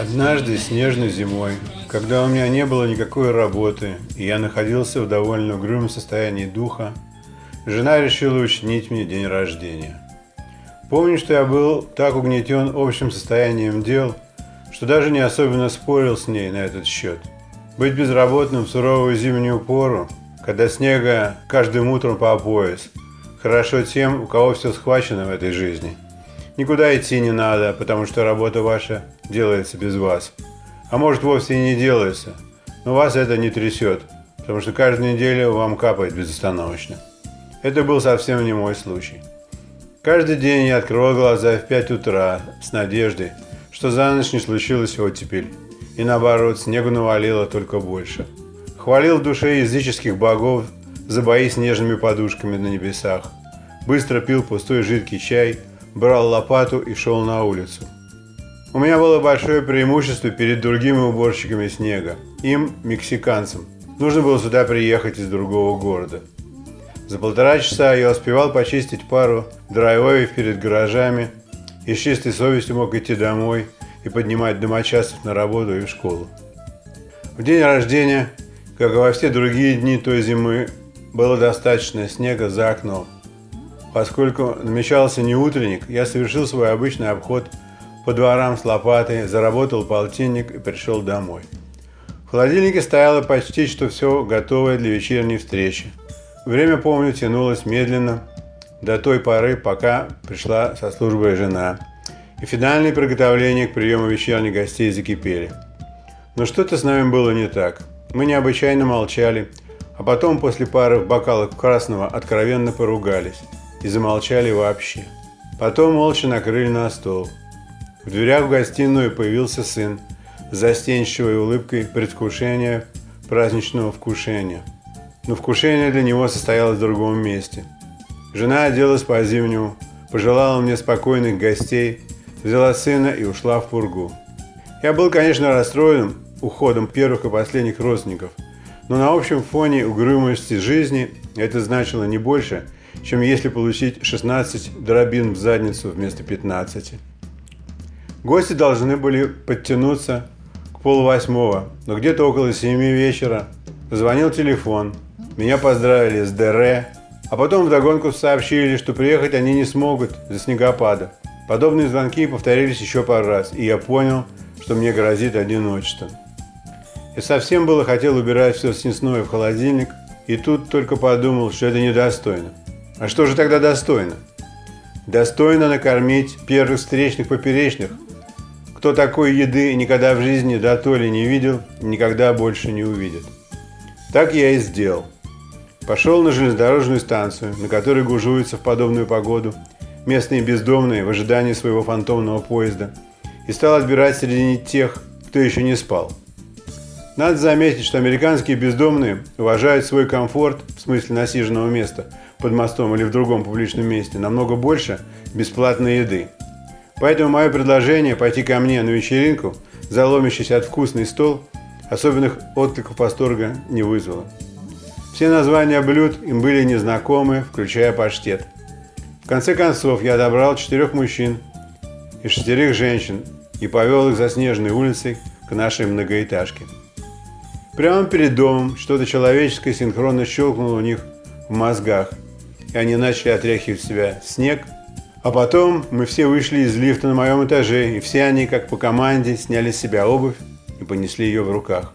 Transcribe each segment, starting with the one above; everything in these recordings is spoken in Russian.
Однажды снежной зимой, когда у меня не было никакой работы, и я находился в довольно угрюмом состоянии духа, жена решила учинить мне день рождения. Помню, что я был так угнетен общим состоянием дел, что даже не особенно спорил с ней на этот счет. Быть безработным в суровую зимнюю пору, когда снега каждым утром по пояс, хорошо тем, у кого все схвачено в этой жизни. Никуда идти не надо, потому что работа ваша делается без вас. А может вовсе и не делается, но вас это не трясет, потому что каждую неделю вам капает безостановочно. Это был совсем не мой случай. Каждый день я открывал глаза в 5 утра с надеждой, что за ночь не случилось оттепель. И наоборот, снегу навалило только больше. Хвалил в душе языческих богов за бои с нежными подушками на небесах. Быстро пил пустой жидкий чай, брал лопату и шел на улицу. У меня было большое преимущество перед другими уборщиками снега. Им, мексиканцам, нужно было сюда приехать из другого города. За полтора часа я успевал почистить пару драйвоев перед гаражами и с чистой совестью мог идти домой и поднимать домочадцев на работу и в школу. В день рождения, как и во все другие дни той зимы, было достаточно снега за окном. Поскольку намечался не утренник, я совершил свой обычный обход по дворам с лопатой, заработал полтинник и пришел домой. В холодильнике стояло почти что все готовое для вечерней встречи. Время, помню, тянулось медленно до той поры, пока пришла со службы жена. И финальные приготовления к приему вечерних гостей закипели. Но что-то с нами было не так. Мы необычайно молчали, а потом после пары бокалов красного откровенно поругались и замолчали вообще. Потом молча накрыли на стол. В дверях в гостиную появился сын с застенчивой улыбкой предвкушения праздничного вкушения. Но вкушение для него состоялось в другом месте. Жена оделась по-зимнему, пожелала мне спокойных гостей, взяла сына и ушла в пургу. Я был, конечно, расстроен уходом первых и последних родственников, но на общем фоне угрюмости жизни это значило не больше, чем если получить 16 дробин в задницу вместо 15. Гости должны были подтянуться к полувосьмого, но где-то около семи вечера звонил телефон. Меня поздравили с ДР, а потом вдогонку сообщили, что приехать они не смогут за снегопада. Подобные звонки повторились еще пару раз, и я понял, что мне грозит одиночество. Я совсем было хотел убирать все снесное в холодильник, и тут только подумал, что это недостойно. А что же тогда достойно? Достойно накормить первых встречных поперечных, кто такой еды никогда в жизни до то ли не видел, никогда больше не увидит. Так я и сделал. Пошел на железнодорожную станцию, на которой гужуются в подобную погоду местные бездомные в ожидании своего фантомного поезда, и стал отбирать среди тех, кто еще не спал. Надо заметить, что американские бездомные уважают свой комфорт, в смысле насиженного места, под мостом или в другом публичном месте, намного больше бесплатной еды. Поэтому мое предложение пойти ко мне на вечеринку, заломящийся от вкусный стол, особенных откликов восторга не вызвало. Все названия блюд им были незнакомы, включая паштет. В конце концов, я добрал четырех мужчин и шестерых женщин и повел их за снежной улицей к нашей многоэтажке. Прямо перед домом что-то человеческое синхронно щелкнуло у них в мозгах, и они начали отряхивать себя снег – а потом мы все вышли из лифта на моем этаже, и все они, как по команде, сняли с себя обувь и понесли ее в руках.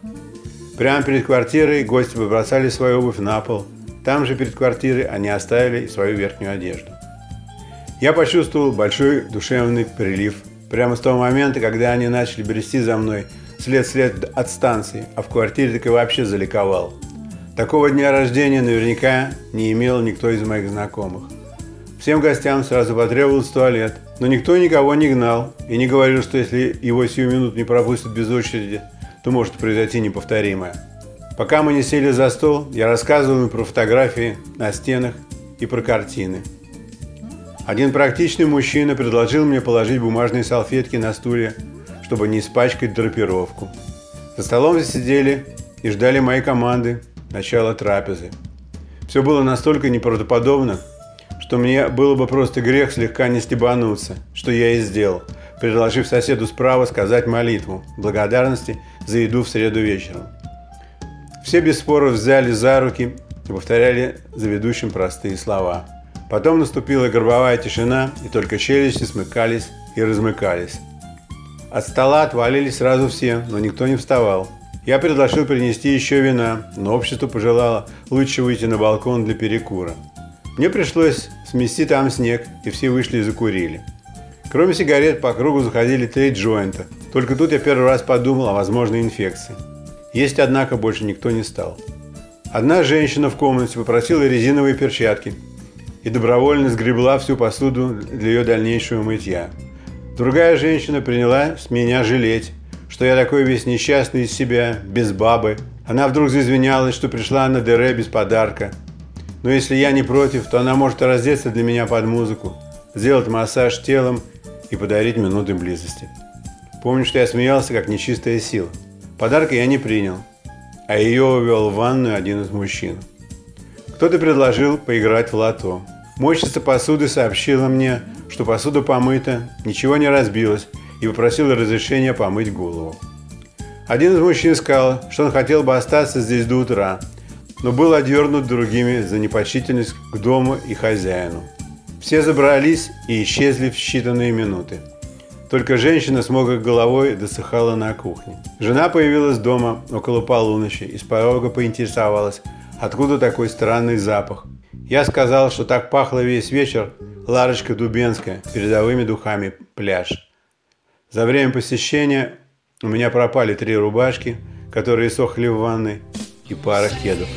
Прямо перед квартирой гости побросали свою обувь на пол. Там же перед квартирой они оставили свою верхнюю одежду. Я почувствовал большой душевный прилив. Прямо с того момента, когда они начали брести за мной след-след от станции, а в квартире так и вообще заликовал. Такого дня рождения наверняка не имел никто из моих знакомых. Всем гостям сразу потребовался туалет, но никто никого не гнал и не говорил, что если его сию минут не пропустят без очереди, то может произойти неповторимое. Пока мы не сели за стол, я рассказывал им про фотографии на стенах и про картины. Один практичный мужчина предложил мне положить бумажные салфетки на стулья, чтобы не испачкать драпировку. За столом сидели и ждали моей команды начало трапезы. Все было настолько неправдоподобно, что мне было бы просто грех слегка не стебануться, что я и сделал, предложив соседу справа сказать молитву благодарности за еду в среду вечером. Все без споров взяли за руки и повторяли за ведущим простые слова. Потом наступила гробовая тишина, и только челюсти смыкались и размыкались. От стола отвалились сразу все, но никто не вставал. Я предложил принести еще вина, но общество пожелало лучше выйти на балкон для перекура. Мне пришлось смести там снег, и все вышли и закурили. Кроме сигарет по кругу заходили три джойнта. Только тут я первый раз подумал о возможной инфекции. Есть, однако, больше никто не стал. Одна женщина в комнате попросила резиновые перчатки и добровольно сгребла всю посуду для ее дальнейшего мытья. Другая женщина приняла с меня жалеть, что я такой весь несчастный из себя, без бабы. Она вдруг заизвинялась, что пришла на ДР без подарка. Но если я не против, то она может раздеться для меня под музыку, сделать массаж телом и подарить минуты близости. Помню, что я смеялся, как нечистая сила. Подарка я не принял, а ее увел в ванную один из мужчин. Кто-то предложил поиграть в лото. Мойщица посуды сообщила мне, что посуда помыта, ничего не разбилось, и попросила разрешения помыть голову. Один из мужчин сказал, что он хотел бы остаться здесь до утра, но был одернут другими за непочтительность к дому и хозяину. Все забрались и исчезли в считанные минуты. Только женщина с мокрой головой досыхала на кухне. Жена появилась дома около полуночи и с порога поинтересовалась, откуда такой странный запах. Я сказал, что так пахло весь вечер Ларочка Дубенская передовыми духами пляж. За время посещения у меня пропали три рубашки, которые сохли в ванной, и пара кедов.